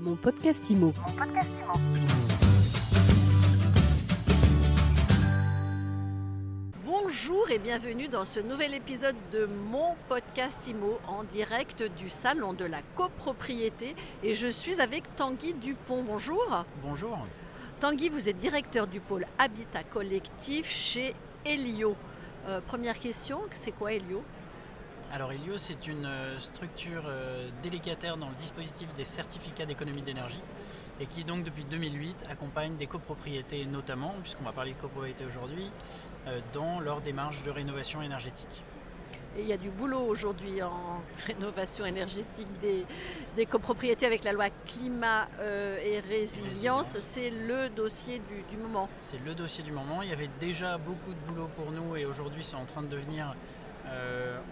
Mon podcast IMO. Bonjour et bienvenue dans ce nouvel épisode de mon podcast IMO en direct du salon de la copropriété et je suis avec Tanguy Dupont. Bonjour. Bonjour. Tanguy, vous êtes directeur du pôle Habitat Collectif chez Elio. Euh, première question, c'est quoi Elio? Alors Elio, c'est une euh, structure euh, délégataire dans le dispositif des certificats d'économie d'énergie et qui donc depuis 2008 accompagne des copropriétés notamment, puisqu'on va parler de copropriété aujourd'hui, dans leur démarche de rénovation énergétique. Et il y a du boulot aujourd'hui en rénovation énergétique des, des, copropriétés avec la loi climat et résilience. C'est le dossier du, du moment. C'est le dossier du moment. Il y avait déjà beaucoup de boulot pour nous et aujourd'hui c'est en train de devenir euh,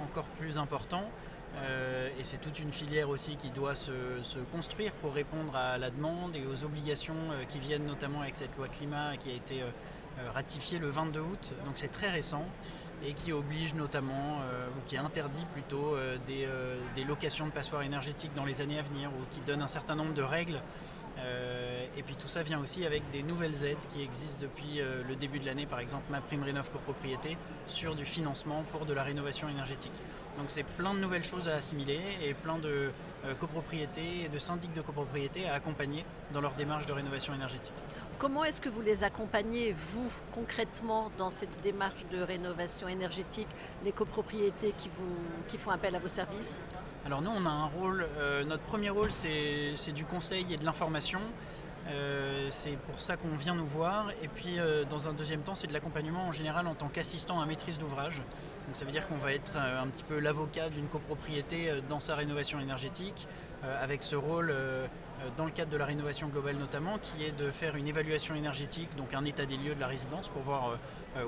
encore plus important. Euh, et c'est toute une filière aussi qui doit se, construire pour répondre à la demande et aux obligations euh, qui viennent notamment avec cette loi climat qui a été ratifiée le 22 août. Donc c'est très récent et qui oblige notamment, ou qui interdit plutôt des, locations de passoires énergétiques dans les années à venir, ou qui donne un certain nombre de règles euh, et puis tout ça vient aussi avec des nouvelles aides qui existent depuis euh, le début de l'année, par exemple ma prime rénov copropriété, sur du financement pour de la rénovation énergétique. Donc c'est plein de nouvelles choses à assimiler et plein de euh, copropriétés et de syndics de copropriété à accompagner dans leur démarche de rénovation énergétique. Comment est-ce que vous les accompagnez, vous, concrètement, dans cette démarche de rénovation énergétique, les copropriétés qui, font appel à vos services? Alors nous, on a un rôle, euh, notre premier rôle, c'est du conseil et de l'information. Euh, c'est pour ça qu'on vient nous voir. Et puis, euh, dans un deuxième temps, c'est de l'accompagnement en général en tant qu'assistant à maîtrise d'ouvrage. Donc, ça veut dire qu'on va être un petit peu l'avocat d'une copropriété dans sa rénovation énergétique, avec ce rôle dans le cadre de la rénovation globale notamment, qui est de faire une évaluation énergétique, donc un état des lieux de la résidence pour voir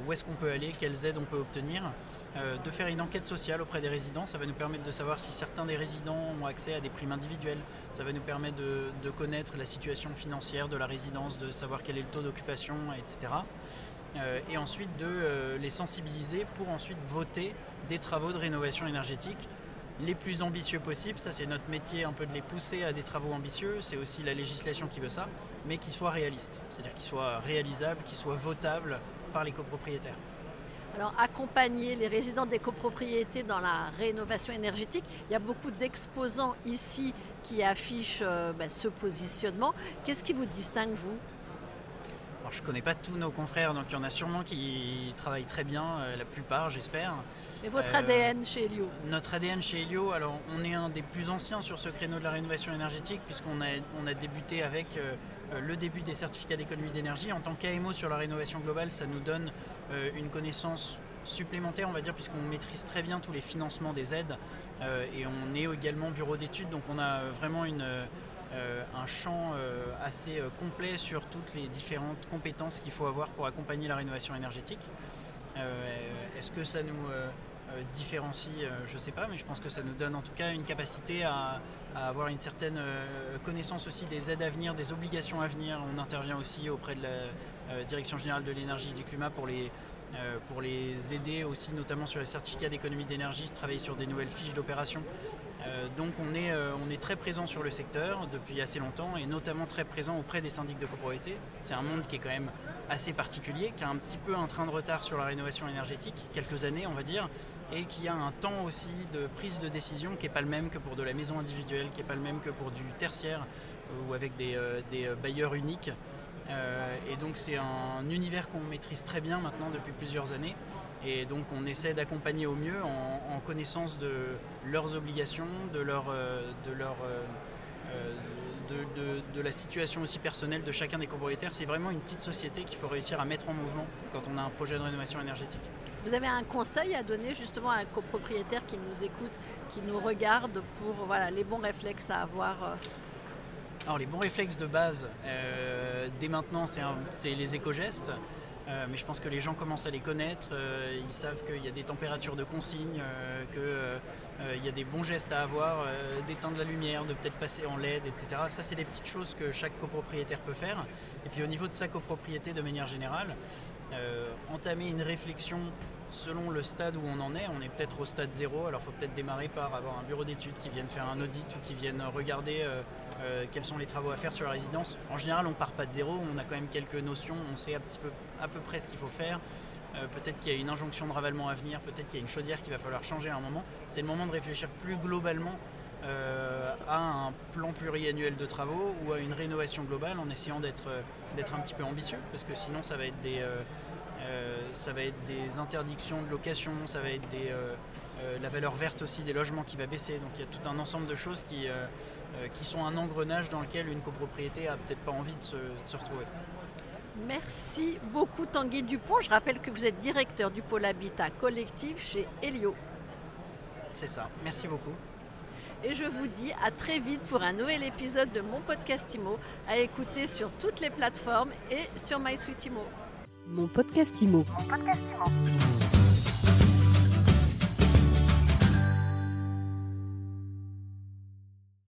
où est-ce qu'on peut aller, quelles aides on peut obtenir. Euh, de faire une enquête sociale auprès des résidents. Ça va nous permettre de savoir si certains des résidents ont accès à des primes individuelles. Ça va nous permettre de, connaître la situation financière de la résidence, de savoir quel est le taux d'occupation, etc. Euh, et ensuite de euh, les sensibiliser pour ensuite voter des travaux de rénovation énergétique les plus ambitieux possibles. Ça, c'est notre métier un peu de les pousser à des travaux ambitieux. C'est aussi la législation qui veut ça, mais qui soient réalistes. C'est-à-dire qu'ils soient réalisables, qu'ils soient votables par les copropriétaires. Alors, accompagner les résidents des copropriétés dans la rénovation énergétique, il y a beaucoup d'exposants ici qui affichent euh, ben, ce positionnement. Qu'est-ce qui vous distingue, vous? Alors, je ne connais pas tous nos confrères, donc il y en a sûrement qui travaillent très bien, euh, la plupart, j'espère. Et votre ADN euh, chez Helio Notre ADN chez Helio, alors on est un des plus anciens sur ce créneau de la rénovation énergétique, puisqu'on a, on a débuté avec le début des certificats d'économie d'énergie. En tant qu'AMO sur la rénovation globale, ça nous donne euh, une connaissance supplémentaire, on va dire, puisqu'on maîtrise très bien tous les financements des aides euh, et on est également bureau d'études, donc on a vraiment une, euh, un champ assez complet sur toutes les différentes compétences qu'il faut avoir pour accompagner la rénovation énergétique. Est-ce que ça nous différencie Je ne sais pas, mais je pense que ça nous donne en tout cas une capacité à, avoir une certaine connaissance aussi des aides à venir, des obligations à venir. On intervient aussi auprès de la euh, Direction générale de l'énergie et du climat pour les, euh, pour les aider aussi notamment sur les certificats d'économie d'énergie, travailler sur des nouvelles fiches d'opération. Euh, donc on est, on est très présent sur le secteur depuis assez longtemps et notamment très présent auprès des syndics de copropriété. C'est un monde qui est quand même assez particulier, qui a un petit peu un train de retard sur la rénovation énergétique, quelques années on va dire, et qui a un temps aussi de prise de décision qui n'est pas le même que pour de la maison individuelle, qui n'est pas le même que pour du tertiaire ou avec des, bailleurs uniques. Euh, et donc c'est un univers qu'on maîtrise très bien maintenant depuis plusieurs années. Et donc on essaie d'accompagner au mieux en, connaissance de leurs obligations, de, leur, euh, de, leur, euh, de, de, la situation aussi personnelle de chacun des copropriétaires. C'est vraiment une petite société qu'il faut réussir à mettre en mouvement quand on a un projet de rénovation énergétique. Vous avez un conseil à donner justement à un copropriétaire qui nous écoute, qui nous regarde pour voilà, les bons réflexes à avoir alors les bons réflexes de base, euh, dès maintenant, c'est les éco-gestes. Euh, mais je pense que les gens commencent à les connaître, euh, ils savent qu'il y a des températures de consigne, qu'il y a des bons gestes à avoir, d'éteindre la lumière, de peut-être passer en LED, etc. Ça, c'est des petites choses que chaque copropriétaire peut faire. Et puis au niveau de sa copropriété de manière générale, entamer une réflexion selon le stade où on en est. On est peut-être au stade zéro, alors il faut peut-être démarrer par avoir un bureau d'études qui vienne faire un audit ou qui vienne regarder quels sont les travaux à faire sur la résidence. En général, on part pas de zéro, on a quand même quelques notions, on sait petit peu, à peu près ce qu'il faut faire. peut-être qu'il y a une injonction de ravalement à venir, peut-être qu'il y a une chaudière qu'il va falloir changer à un moment. C'est le moment de réfléchir plus globalement à un plan pluriannuel de travaux ou à une rénovation globale en essayant d'être un petit peu ambitieux parce que sinon ça va être des, ça va être des interdictions de location, ça va être des, euh, la valeur verte aussi des logements qui va baisser. Donc il y a tout un ensemble de choses qui, euh, euh, qui sont un engrenage dans lequel une copropriété a peut-être pas envie de se, retrouver. Merci beaucoup Tanguy Dupont. Je rappelle que vous êtes directeur du pôle habitat collectif chez Helio. C'est ça. Merci beaucoup. Et je vous dis à très vite pour un nouvel épisode de mon podcast IMO à écouter sur toutes les plateformes et sur MySuite IMO. Mon podcast IMO. Mon podcast IMO.